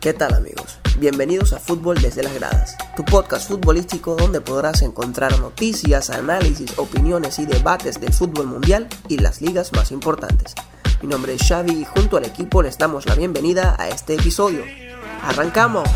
¿Qué tal amigos? Bienvenidos a Fútbol desde las gradas, tu podcast futbolístico donde podrás encontrar noticias, análisis, opiniones y debates del fútbol mundial y las ligas más importantes. Mi nombre es Xavi y junto al equipo les damos la bienvenida a este episodio. ¡Arrancamos!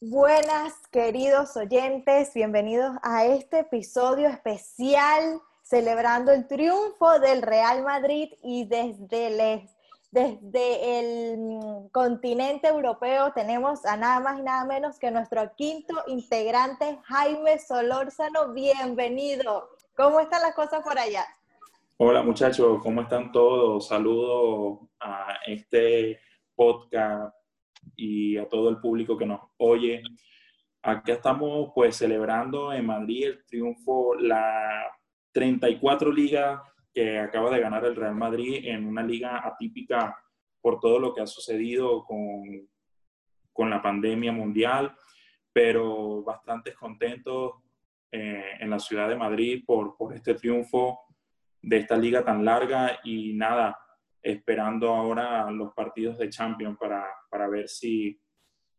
Buenas queridos oyentes, bienvenidos a este episodio especial celebrando el triunfo del Real Madrid y desde el, desde el mm, continente europeo tenemos a nada más y nada menos que nuestro quinto integrante, Jaime Solórzano. Bienvenido. ¿Cómo están las cosas por allá? Hola muchachos, ¿cómo están todos? Saludos a este podcast y a todo el público que nos oye. Aquí estamos pues celebrando en Madrid el triunfo, la 34 ligas que acaba de ganar el Real Madrid en una liga atípica por todo lo que ha sucedido con, con la pandemia mundial, pero bastante contentos eh, en la ciudad de Madrid por, por este triunfo de esta liga tan larga y nada, esperando ahora los partidos de Champions para, para ver si,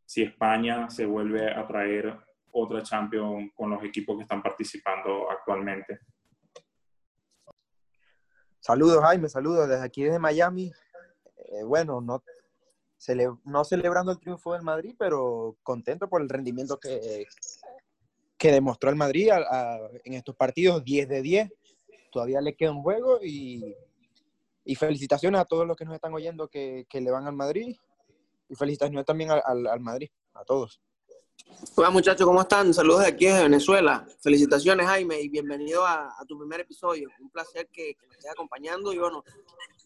si España se vuelve a traer otra Champions con los equipos que están participando actualmente. Saludos, Jaime, saludos desde aquí, desde Miami. Eh, bueno, no, no celebrando el triunfo del Madrid, pero contento por el rendimiento que, que demostró el Madrid en estos partidos 10 de 10. Todavía le queda un juego y, y felicitaciones a todos los que nos están oyendo que, que le van al Madrid y felicitaciones también al, al Madrid, a todos. Hola muchachos, ¿cómo están? Saludos de aquí de Venezuela. Felicitaciones Jaime y bienvenido a, tu primer episodio. Un placer que, me estés acompañando y bueno,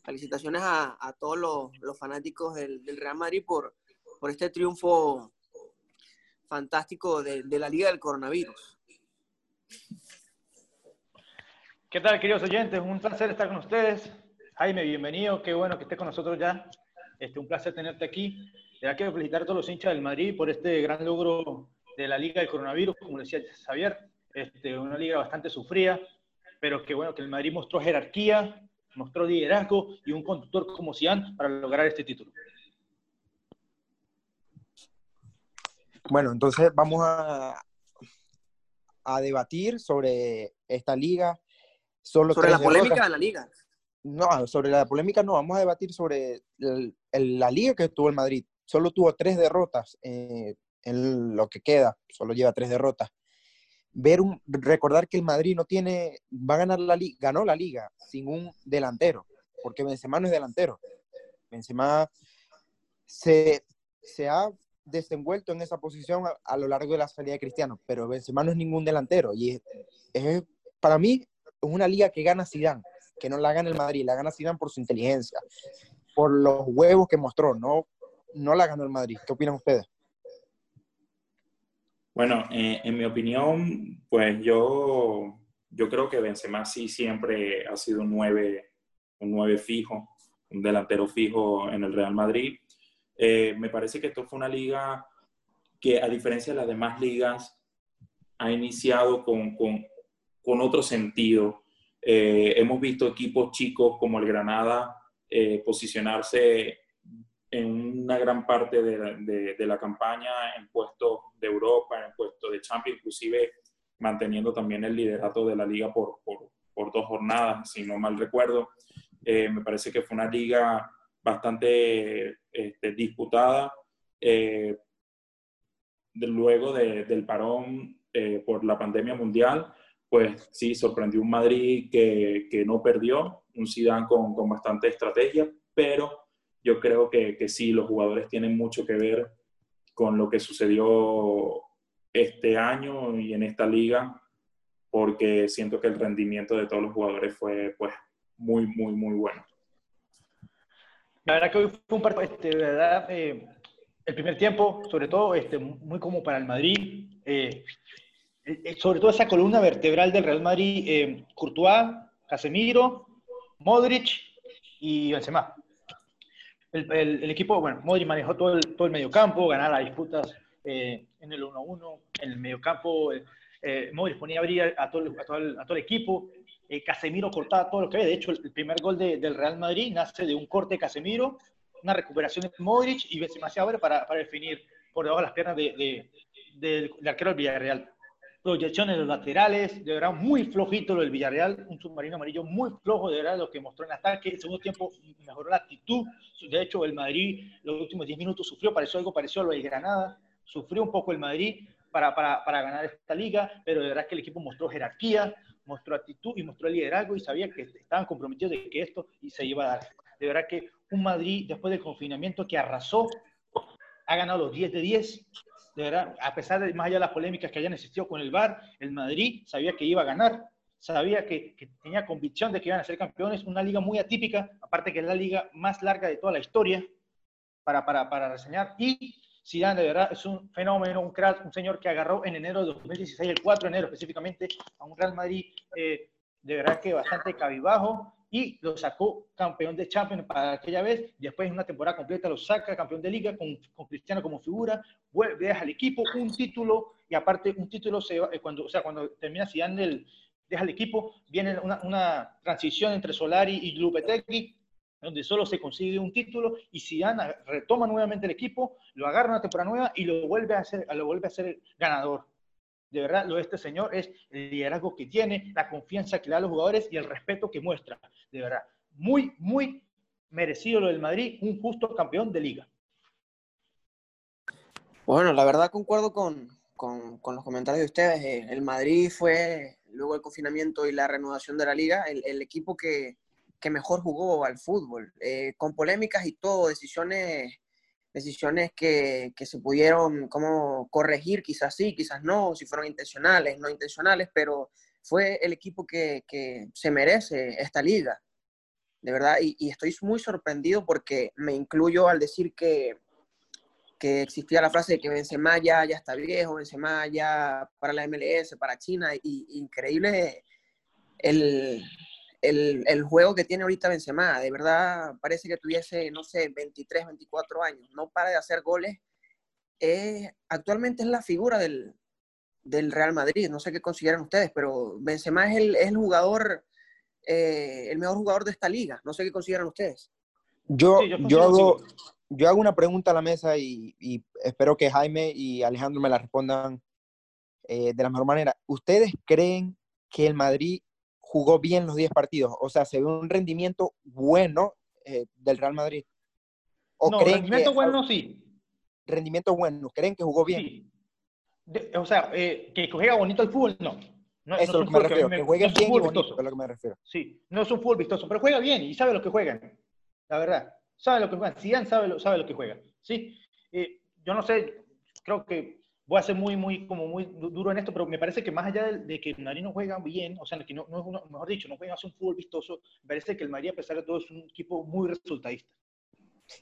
felicitaciones a, todos los, fanáticos del, Real Madrid por, este triunfo fantástico de, la Liga del Coronavirus. ¿Qué tal, queridos oyentes? Un placer estar con ustedes. Jaime, bienvenido. Qué bueno que estés con nosotros ya. Este, un placer tenerte aquí. Ya quiero felicitar a todos los hinchas del Madrid por este gran logro de la Liga del Coronavirus, como decía Xavier, este, una liga bastante sufrida, pero que bueno, que el Madrid mostró jerarquía, mostró liderazgo y un conductor como Zidane para lograr este título. Bueno, entonces vamos a, a debatir sobre esta liga. sobre la polémica de la liga. No, sobre la polémica no, vamos a debatir sobre la liga que tuvo el Madrid solo tuvo tres derrotas eh, en lo que queda, solo lleva tres derrotas. Ver un, recordar que el Madrid no tiene, va a ganar la liga, ganó la liga sin un delantero, porque Benzema no es delantero. Benzema se, se ha desenvuelto en esa posición a, lo largo de la salida de Cristiano, pero Benzema no es ningún delantero y es, para mí es una liga que gana Zidane, que no la gana el Madrid, la gana Zidane por su inteligencia, por los huevos que mostró, no no la ganó el Madrid. ¿Qué opinan ustedes? Bueno, eh, en mi opinión, pues yo, yo creo que Benzema sí siempre ha sido un 9, un 9 fijo, un delantero fijo en el Real Madrid. Eh, me parece que esto fue una liga que, a diferencia de las demás ligas, ha iniciado con, con, con otro sentido. Eh, hemos visto equipos chicos como el Granada posicionarse en una gran parte de, de, la campaña en puestos de Europa, en puestos de Champions, inclusive manteniendo también el liderato de la liga por, por, por dos jornadas, si no mal recuerdo. Eh, me parece que fue una liga bastante este, disputada. Eh, luego del parón eh, por la pandemia mundial, pues sí, sorprendió un Madrid que, que no perdió, un Zidane con, con bastante estrategia, pero yo creo que, que sí, los jugadores tienen mucho que ver con lo que sucedió este año y en esta liga, porque siento que el rendimiento de todos los jugadores fue pues muy, muy, muy bueno. La verdad que hoy fue un partido, este, verdad, eh, el primer tiempo, sobre todo, este, muy como para el Madrid, eh, sobre todo esa columna vertebral del Real Madrid, Courtois, Casemiro, Modric y Benzema el, equipo, bueno, Modri manejó todo el, todo el mediocampo, ganaba las disputas eh, en el 1-1, en el mediocampo. Eh, eh, Modri ponía a abrir a todo, a, todo el, a todo, el, equipo. eh, Casemiro cortaba todo lo que había. De hecho, el, primer gol del Real Madrid nace de un corte de Casemiro, una recuperación de Modric y Benzema se abre para, para definir por debajo de las piernas de, del arquero del Villarreal. Proyecciones en los laterales, de verdad muy flojito lo del Villarreal, un submarino amarillo muy flojo, de verdad lo que mostró en ataque. El segundo tiempo mejoró la actitud. De hecho, el Madrid los últimos 10 minutos sufrió, pareció algo parecido a lo de Granada. Sufrió un poco el Madrid para, para, para ganar esta liga, pero de verdad que el equipo mostró jerarquía, mostró actitud y mostró liderazgo y sabía que estaban comprometidos de que esto se iba a dar. De verdad que un Madrid después del confinamiento que arrasó, ha ganado los 10 de 10, de verdad, a pesar de más allá de las polémicas que hayan existido con el VAR, el Madrid sabía que iba a ganar, sabía que, tenía convicción de que iban a ser campeones, una liga muy atípica, aparte que es la liga más larga de toda la historia para, para, para reseñar, y Zidane de verdad es un fenómeno, un crack, un señor que agarró en enero de 2016, el 4 de enero específicamente, a un Real Madrid eh, de verdad que bastante cabibajo, y lo sacó campeón de Champions para aquella vez, después en una temporada completa lo saca campeón de liga con, con Cristiano como figura, vuelve, deja al equipo un título y aparte un título se eh, cuando, o sea, cuando termina Zidane el, deja el equipo, viene una, una transición entre Solari y Lupetegui, donde solo se consigue un título y Zidane retoma nuevamente el equipo, lo agarra una temporada nueva y lo vuelve a hacer, lo vuelve a ser ganador de verdad lo de este señor es el liderazgo que tiene, la confianza que le da a los jugadores y el respeto que muestra. De verdad, muy, muy merecido lo del Madrid, un justo campeón de liga. Bueno, la verdad concuerdo con, los comentarios de ustedes. Eh, el Madrid fue, luego del confinamiento y la reanudación de la liga, el, equipo que, mejor jugó al fútbol, eh, con polémicas y todo, decisiones decisiones que, que, se pudieron como corregir, quizás sí, quizás no, si fueron intencionales, no intencionales, pero fue el equipo que, que se merece esta liga, de verdad, y, estoy muy sorprendido porque me incluyo al decir que, que existía la frase de que Benzema ya, ya está viejo, Benzema ya para la MLS, para China, y increíble el, el, el, juego que tiene ahorita Benzema, de verdad parece que tuviese, no sé, 23, 24 años, no para de hacer goles. actualmente es la figura del, del, Real Madrid, no sé qué consideran ustedes, pero Benzema es el, es el jugador, eh, el mejor jugador de esta liga, no sé qué consideran ustedes. Yo, yo, hago, yo hago una pregunta a la mesa y, y, espero que Jaime y Alejandro me la respondan eh, de la mejor manera. ¿Ustedes creen que el Madrid jugó bien los 10 partidos. O sea, se ve un rendimiento bueno eh, del Real Madrid. ¿O no, rendimiento bueno sí. Rendimiento bueno. ¿Creen que jugó bien? Sí. o sea, eh, que juega bonito el fútbol, no. no Eso es lo que me refiero, que, juegue bien y bonito, es lo que me refiero. Sí, no es un fútbol vistoso, pero juega bien y sabe lo que juegan. La verdad, sabe lo que juegan. Zidane sabe lo, sabe lo que juega. Sí, eh, yo no sé, creo que voy a ser muy, muy, como muy duro en esto, pero me parece que más allá de, que el Madrid no juega bien, o sea, que no, no es uno, mejor dicho, no juega un fútbol vistoso, me parece que el Madrid, a pesar de todo, es un equipo muy resultadista.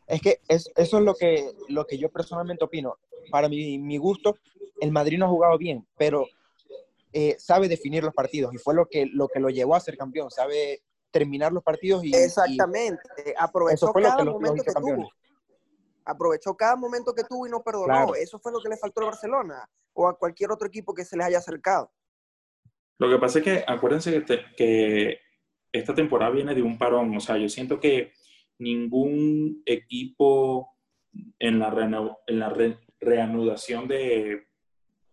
Es que es, eso es lo que, lo que yo personalmente opino. Para mi, mi gusto, el Madrid no ha jugado bien, pero eh, sabe definir los partidos y fue lo que, lo que lo llevó a ser campeón, sabe terminar los partidos y... Exactamente, aprovechó eso fue lo que momento que tuvo aprovechó cada momento que tuvo y no perdonó. Eso fue lo que le faltó a Barcelona o a cualquier otro equipo que se les haya acercado. Lo que pasa es que acuérdense que, esta temporada viene de un parón. O sea, yo siento que ningún equipo en la, en la reanudación de,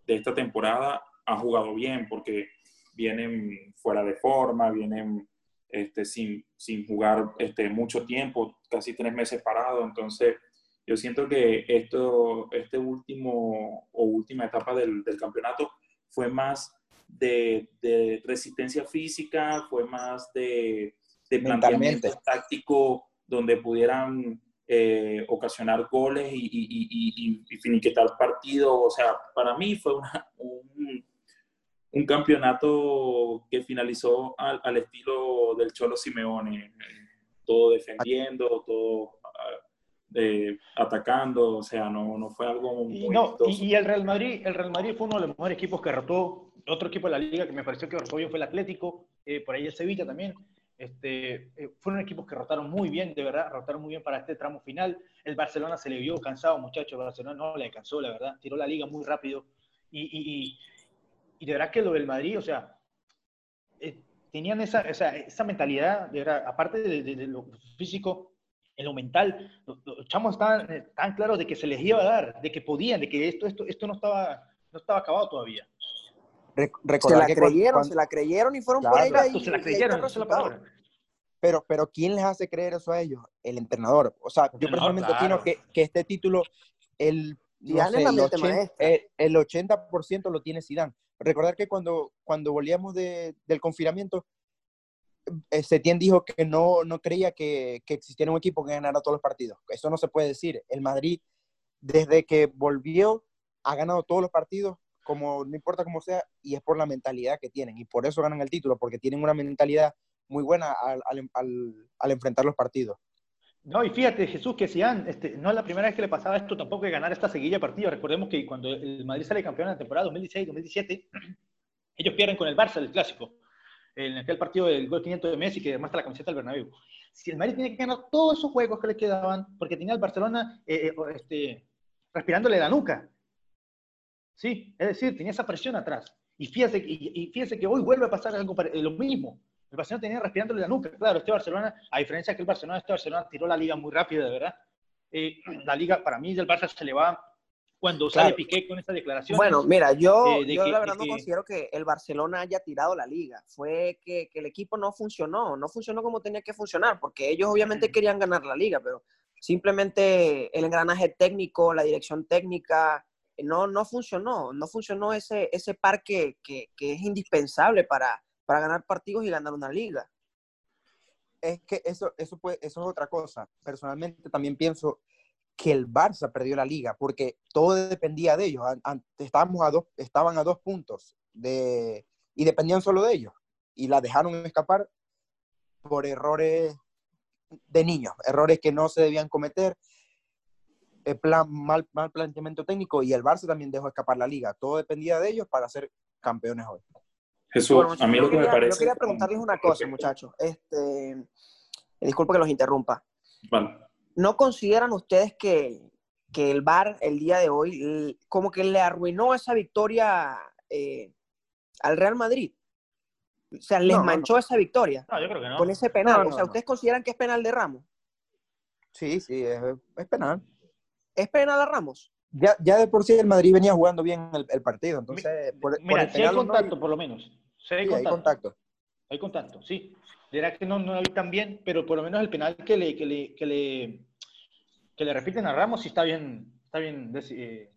de esta temporada ha jugado bien porque vienen fuera de forma, vienen este, sin, sin jugar este, mucho tiempo, casi tres meses parados. Entonces, yo siento que esto, este último o última etapa del, del campeonato fue más de, de, resistencia física, fue más de, de planteamiento táctico donde pudieran eh, ocasionar goles y, y, y, finiquitar partidos. O sea, para mí fue un, un, campeonato que finalizó al, al, estilo del Cholo Simeone, eh, todo defendiendo, todo atacando, o sea, no, no fue algo muy y, no, y, el Real Madrid, el Real Madrid fue uno de los mejores equipos que rotó, otro equipo de la liga que me pareció que rotó bien fue el Atlético, eh, por ahí el Sevilla también, este, eh, fueron equipos que rotaron muy bien, de verdad, rotaron muy bien para este tramo final, el Barcelona se le vio cansado, muchachos, el Barcelona no le alcanzó, la verdad, tiró la liga muy rápido, y, y, y de verdad que lo del Madrid, o sea, eh, tenían esa, esa, esa mentalidad, de, aparte de, de, lo físico, en lo mental, los, chamos estaban eh, tan claros de que se les iba a dar, de que podían, de que esto, esto, esto no, estaba, no estaba acabado todavía. se la creyeron, se la creyeron y fueron por ella. se la creyeron, esa es la palabra. Pero, pero ¿quién les hace creer eso a ellos? El entrenador. O sea, yo personalmente opino que, que, este título, el, no sé, el, 80, el, 80%, lo tiene Zidane. Recordar que cuando, cuando volvíamos de, del confinamiento, Setién dijo que no, no creía que, que, existiera un equipo que ganara todos los partidos. Eso no se puede decir. El Madrid, desde que volvió, ha ganado todos los partidos, como no importa cómo sea, y es por la mentalidad que tienen. Y por eso ganan el título, porque tienen una mentalidad muy buena al, al, al, enfrentar los partidos. No, y fíjate, Jesús, que si este, no es la primera vez que le pasaba esto tampoco de ganar esta seguilla de partidos. Recordemos que cuando el Madrid sale campeón en la temporada 2016-2017, ellos pierden con el Barça el clásico, en aquel partido del gol 500 de Messi que demuestra la camiseta del Bernabéu. Si el Madrid tiene que ganar todos esos juegos que le quedaban, porque tenía al Barcelona eh, eh, este, respirándole la nuca. Sí, es decir, tenía esa presión atrás. Y fíjese, y, y fíjese que hoy vuelve a pasar algo, lo mismo. El Barcelona tenía respirándole la nuca. Claro, este Barcelona, a diferencia que el Barcelona, este Barcelona tiró la liga muy rápido, de verdad. Eh, la liga, para mí, del Barça se le va cuando sale Piqué con esta declaración. Bueno, mira, yo, yo la verdad no considero que el Barcelona haya tirado la liga. Fue que, que, el equipo no funcionó, no funcionó como tenía que funcionar, porque ellos obviamente querían ganar la liga, pero simplemente el engranaje técnico, la dirección técnica, no, no funcionó, no funcionó ese, ese par que, que, que es indispensable para, para ganar partidos y ganar una liga. Es que eso, eso, puede, eso es otra cosa. Personalmente también pienso que el Barça perdió la liga porque todo dependía de ellos. Estábamos a dos, estaban a dos puntos de, y dependían solo de ellos. Y la dejaron escapar por errores de niños, errores que no se debían cometer, plan, mal, mal planteamiento técnico y el Barça también dejó escapar la liga. Todo dependía de ellos para ser campeones hoy. Jesús, a mí lo que me parece... Yo quería preguntarles una cosa, muchachos. Este, disculpe que los interrumpa. ¿No consideran ustedes que, que, el VAR el día de hoy como que le arruinó esa victoria eh, al Real Madrid? O sea, les manchó esa victoria. No, yo creo que no. Con ese penal. o sea, ¿ustedes consideran que es penal de Ramos? Sí, sí, es, penal. ¿Es penal a Ramos? Ya, ya de por sí el Madrid venía jugando bien el, partido, entonces... Por, Mira, si hay contacto, por lo menos. Sí, hay, contacto. hay contacto. sí. Dirá que no, no lo vi tan bien, pero por lo menos el penal que le, que le, que le, que le repiten a Ramos sí está bien, está bien eh,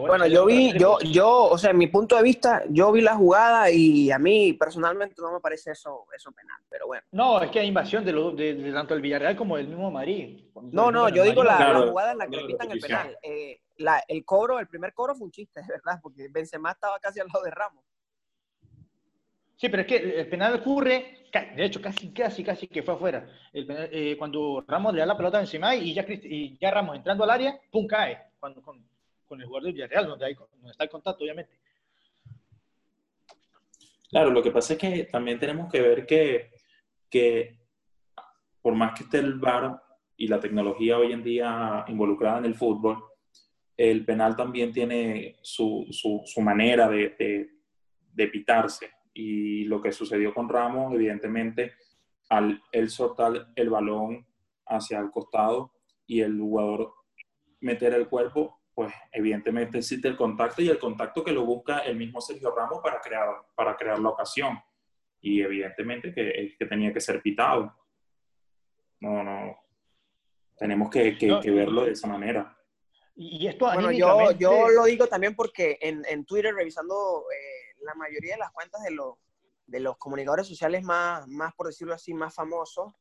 bueno, yo vi, yo, yo, o sea, en mi punto de vista, yo vi la jugada y a mí personalmente no me parece eso, eso penal, pero bueno. No, es que hay invasión de, lo, de, tanto el Villarreal como del mismo Madrid. No, no, yo digo la, jugada en la que quitan el penal. Eh, la, el cobro, el primer cobro fue un chiste, de verdad, porque Benzema estaba casi al lado de Ramos. Sí, pero es que el penal ocurre, de hecho, casi, casi, casi que fue afuera. Eh, cuando Ramos le da la pelota encima y ya, y ya Ramos entrando al área, pum, cae. Cuando, con, con el jugador del Villarreal, donde, hay, donde está el contacto, obviamente. Claro, lo que pasa es que también tenemos que ver que, que por más que esté el VAR y la tecnología hoy en día involucrada en el fútbol, el penal también tiene su, su, manera de, de, pitarse. Y lo que sucedió con Ramos, evidentemente, al él soltar el balón hacia el costado y el jugador meter el cuerpo, pues evidentemente existe el contacto y el contacto que lo busca el mismo Sergio Ramos para crear, para crear la ocasión. Y evidentemente que, que tenía que ser pitado. No, no. Tenemos que, que, verlo de esa manera. Y esto bueno, yo, yo lo digo también porque en, en Twitter, revisando eh, la mayoría de las cuentas de, los de los comunicadores sociales más, más, por decirlo así, más famosos,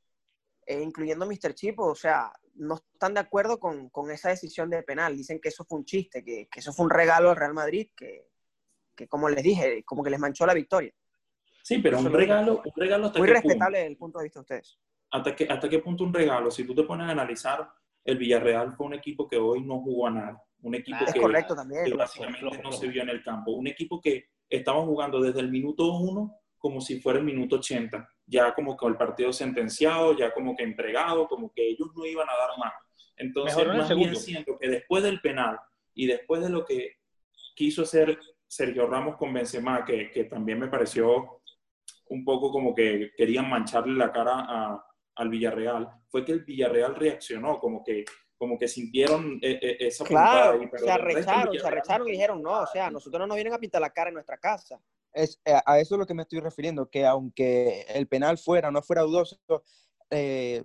eh, incluyendo Mr. Chip, o sea, no están de acuerdo con, con, esa decisión de penal. Dicen que eso fue un chiste, que, que, eso fue un regalo al Real Madrid, que, que, como les dije, como que les manchó la victoria. Sí, pero un regalo, un regalo Muy respetable desde el punto de vista de ustedes. ¿Hasta qué, ¿Hasta qué punto un regalo? Si tú te pones a analizar, el Villarreal fue un equipo que hoy no jugó a nada. Un equipo ah, que, correcto también, que básicamente no se vio en el campo. Un equipo que estaba jugando desde el minuto uno como si fuera el minuto 80 ya como que el partido sentenciado, ya como que entregado, como que ellos no iban a dar más. Entonces, más bien siento que después del penal y después de lo que quiso hacer Sergio Ramos con Benzema, que, que también me pareció un poco como que querían mancharle la cara a, al Villarreal, fue que el Villarreal reaccionó, como que como que sintieron eh, eh, esa Claro, se arrecharon, se arrecharon y dijeron, no, o sea, nosotros no nos vienen a pintar la cara en nuestra casa. Es, eh, a eso es lo que me estoy refiriendo, que aunque el penal fuera, no fuera dudoso,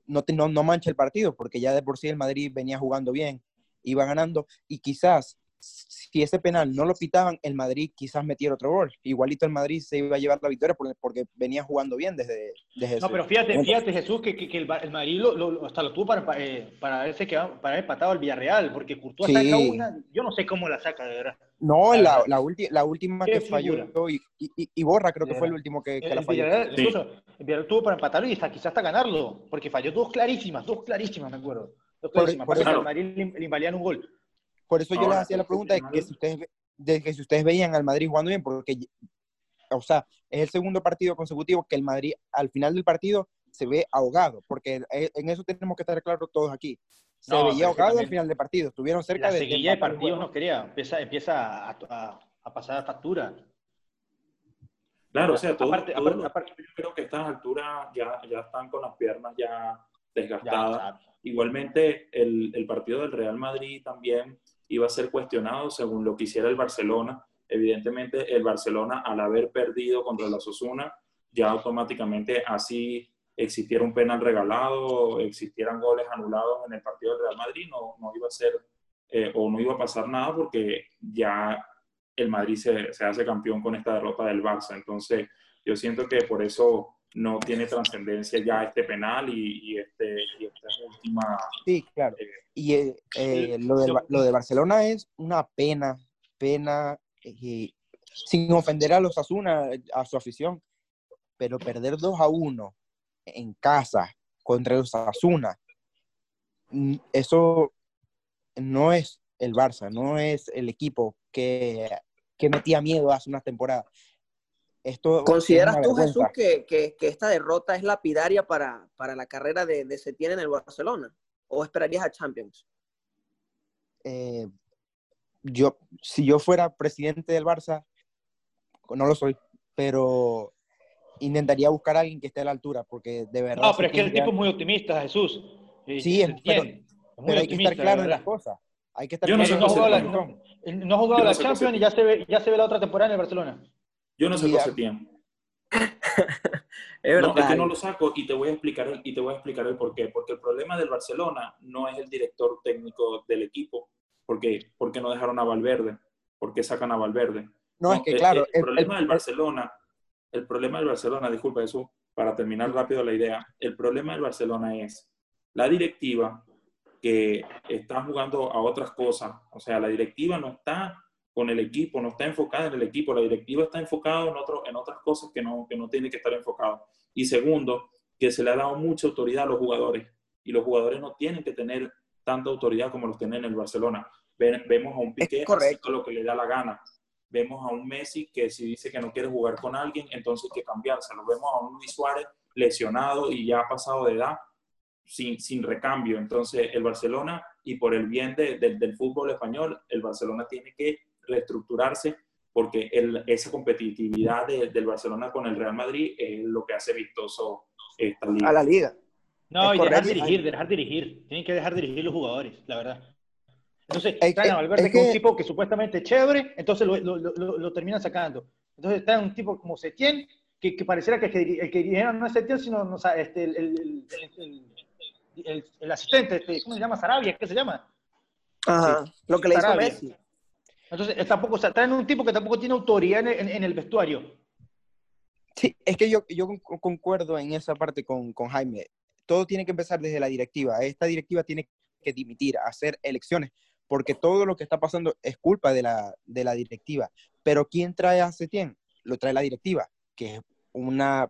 no, no, no mancha el partido, porque ya de por sí el Madrid venía jugando bien, iba ganando, y quizás si ese penal no lo pitaban, el Madrid quizás metiera otro gol. Igualito el Madrid se iba a llevar la victoria porque, venía jugando bien desde, desde No, pero fíjate, fíjate Jesús, que, que, el, Madrid lo, hasta lo tuvo para, eh, para, que, para haber empatado al Villarreal, porque Courtois saca una, yo no sé cómo la saca, de verdad. No, la, la, la última que falló, y, y, Borra creo que fue el último que, que la falló. Villarreal, sí. el Villarreal tuvo para empatarlo y hasta, quizás hasta ganarlo, porque falló dos clarísimas, dos clarísimas, me acuerdo. Dos clarísimas, por, el Madrid le invalían un gol. Por eso yo les hacía la pregunta de que, si ustedes, de que si ustedes veían al Madrid jugando bien, porque, o sea, es el segundo partido consecutivo que el Madrid al final del partido se ve ahogado, porque en eso tenemos que estar claros todos aquí. Se veía ahogado al final del partido, estuvieron cerca la de... seguilla de partidos no quería, empieza, empieza a, a, pasar a factura. Claro, o sea, todo, aparte, aparte, yo creo que a estas alturas ya, ya están con las piernas ya desgastadas. Igualmente, el, el, partido del Real Madrid también iba a ser cuestionado según lo que hiciera el Barcelona. Evidentemente, el Barcelona, al haber perdido contra la Sosuna, ya automáticamente así existiera un penal regalado, existieran goles anulados en el partido del Real Madrid, no, no iba a ser eh, o no iba a pasar nada porque ya el Madrid se, se, hace campeón con esta derrota del Barça. Entonces, yo siento que por eso no tiene trascendencia ya este penal y, este, y esta última... Sí, claro. Eh, y eh, eh, lo, de, lo, de, Barcelona es una pena, pena, sin ofender a los Asuna, a su afición, pero perder 2 a 1 en casa contra los Asuna, mm, eso no es el Barça, no es el equipo que, que metía miedo hace unas temporadas. ¿Consideras tú, Jesús, que, que, esta derrota es lapidaria para, para la carrera de, de Setién en el Barcelona? ¿O esperarías a Champions? Eh, yo, si yo fuera presidente del Barça, no lo soy, pero intentaría buscar a alguien que esté a la altura, porque de verdad... No, pero es que el tipo es muy optimista, Jesús. Sí, pero, hay que estar claro en las cosas. Hay que estar yo no, sé no, jugado la, no ha jugado la Champions y ya se, ve, ya se ve la otra temporada en el Barcelona. Yo no sé José tiempo. es no, es que no lo saco y te voy a explicar el, y te voy a explicar el por qué. Porque el problema del Barcelona no es el director técnico del equipo. ¿Por qué? Porque no dejaron a Valverde. ¿Por qué sacan a Valverde? No, es que claro. El, problema del Barcelona, el problema del Barcelona, disculpa eso, para terminar rápido la idea, el problema del Barcelona es la directiva que está jugando a otras cosas. O sea, la directiva no está con el equipo, no está enfocada en el equipo, la directiva está enfocada en, otro, en otras cosas que no, que no tiene que estar enfocado. Y segundo, que se le ha dado mucha autoridad a los jugadores y los jugadores no tienen que tener tanta autoridad como los tienen en el Barcelona. vemos a un Piqué haciendo lo que le da la gana. Vemos a un Messi que si dice que no quiere jugar con alguien, entonces hay que cambiárselo. Vemos a un Luis Suárez lesionado y ya ha pasado de edad sin, sin recambio. Entonces el Barcelona, y por el bien del fútbol español, el Barcelona tiene que reestructurarse porque el, esa competitividad del Barcelona con el Real Madrid es lo que hace vistoso esta liga. A la liga. No, y dejar dirigir, dejar dirigir. Tienen que dejar dirigir los jugadores, la verdad. Entonces, traen a Valverde, que es un tipo que supuestamente es chévere, entonces lo, lo, lo, terminan sacando. Entonces está un tipo como Setién, que, que pareciera que el que, el no es Setién, sino no, este, el, el, el, el, asistente, este, ¿cómo se llama? Sarabia, ¿qué se llama? Ajá, lo que le hizo Messi. Entonces, tampoco, o sea, traen un tipo que tampoco tiene autoridad en, el vestuario. Sí, es que yo, yo concuerdo en esa parte con, con, Jaime. Todo tiene que empezar desde la directiva. Esta directiva tiene que dimitir, hacer elecciones, porque todo lo que está pasando es culpa de la, de la directiva. Pero ¿quién trae a Setién? Lo trae la directiva, que es una,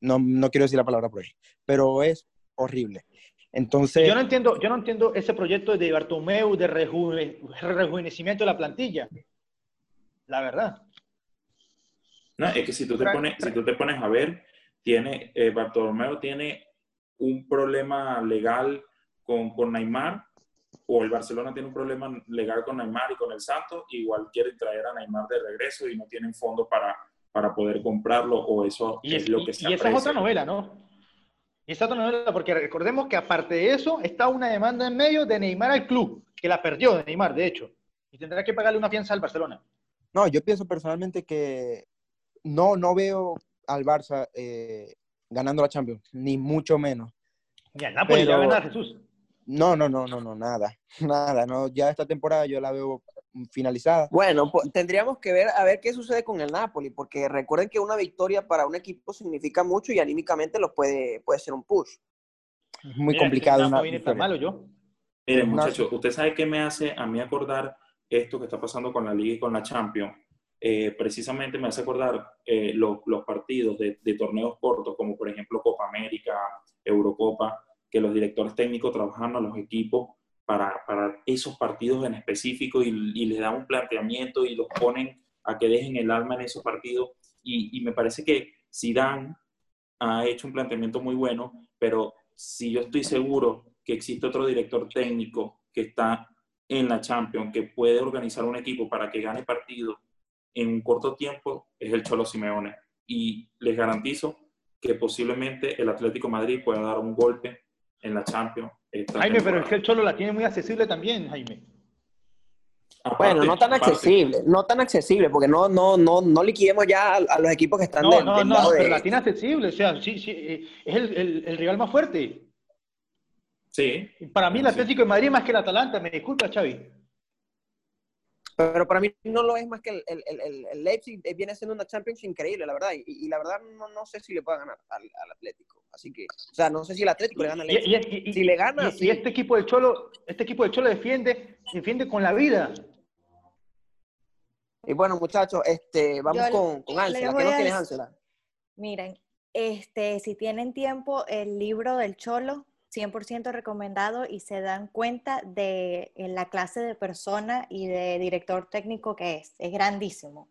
no, no quiero decir la palabra por ahí, pero es horrible. Entonces, yo no entiendo, yo no entiendo ese proyecto de Bartomeu de rejuvenecimiento de la plantilla. La verdad. No, es que si tú te pones, si tú te pones a ver, tiene, eh, Bartomeu tiene un problema legal con, con Neymar, o el Barcelona tiene un problema legal con Neymar y con el Santos, igual quieren traer a Neymar de regreso y no tienen fondos para, para poder comprarlo o eso Y, es es- lo que y- se y esa es otra novela, ¿no? Y esa novela, porque recordemos que aparte de eso, está una demanda en medio de Neymar al club, que la perdió de Neymar, de hecho, y tendrá que pagarle una fianza al Barcelona. No, yo pienso personalmente que no, no veo al Barça eh, ganando la Champions, ni mucho menos. Y al Napoli le va a Pero- ganar Jesús. No, no, no, no, no, nada, nada, no, ya esta temporada yo la veo finalizada. Bueno, pues, tendríamos que ver a ver qué sucede con el Napoli, porque recuerden que una victoria para un equipo significa mucho y anímicamente los puede, puede ser un push. Es muy Mira, complicado. No viene tan malo yo. Miren, muchachos, ¿usted sabe qué me hace a mí acordar esto que está pasando con la Liga y con la Champions? Eh, precisamente me hace acordar eh, lo- los partidos de, de torneos cortos, como por ejemplo Copa América, Eurocopa, que los directores técnicos trabajan a los equipos para, esos partidos en específico y, y les dan un planteamiento y los ponen a que dejen el alma en esos partidos. Y, me parece que Zidane ha hecho un planteamiento muy bueno, pero si yo estoy seguro que existe otro director técnico que está en la Champions, que puede organizar un equipo para que gane partidos en un corto tiempo, es el Cholo Simeone. Y les garantizo que posiblemente el Atlético Madrid pueda dar un golpe en la Champions. Jaime, pero es que el Cholo la tiene muy accesible también, Jaime. Aparte- Bueno, no tan aparte, accesible, no tan accesible, porque no, no, no, no liquidemos ya a, a los equipos que están No, del- no, del no, pero la tiene accesible, o sea, sí, sí, eh, es el, el- el rival más fuerte. Sí, Para mí el Sí. Atlético de Madrid es más que el Atalanta, me disculpa, Xavi. Pero para mí no lo es más que el, el, el- el- Leipzig eh, viene siendo una Champions increíble, la verdad. Y, y la verdad no, no sé si le pueda ganar al, al Atlético. Así que, o sea, no sé si el Atlético le gana al Y, Leipzig. y- y- Si le gana, y- sí. y este equipo del Cholo, este equipo del Cholo defiende, defiende con la vida. Y bueno, muchachos, este, vamos Yo con, con Ángela. ¿Qué nos tienes, Ángela? Miren, este, si tienen tiempo, el libro del Cholo, 100% recomendado y se dan cuenta de la clase de persona y de director técnico que es. Es grandísimo.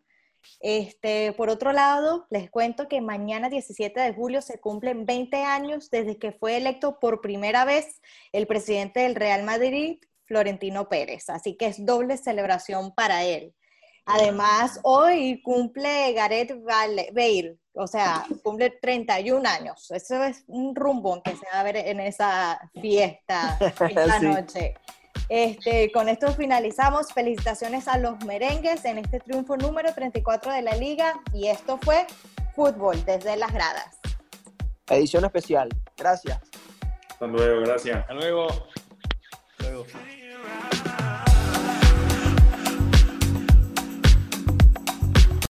Este, por otro lado, les cuento que mañana 17 de julio se cumplen 20 años desde que fue electo por primera vez el presidente del Real Madrid, Florentino Pérez. Así que es doble celebración para él. Además, hoy cumple Gareth Bale- o sea, cumple 31 años. Eso es un rumbo que se va a ver en esa fiesta esta Sí. noche. Este, con esto finalizamos. Felicitaciones a los merengues en este triunfo número 34 de la liga. Y esto fue Fútbol desde las gradas. Edición especial. Gracias. hasta luego, gracias. Hasta luego. Hasta luego.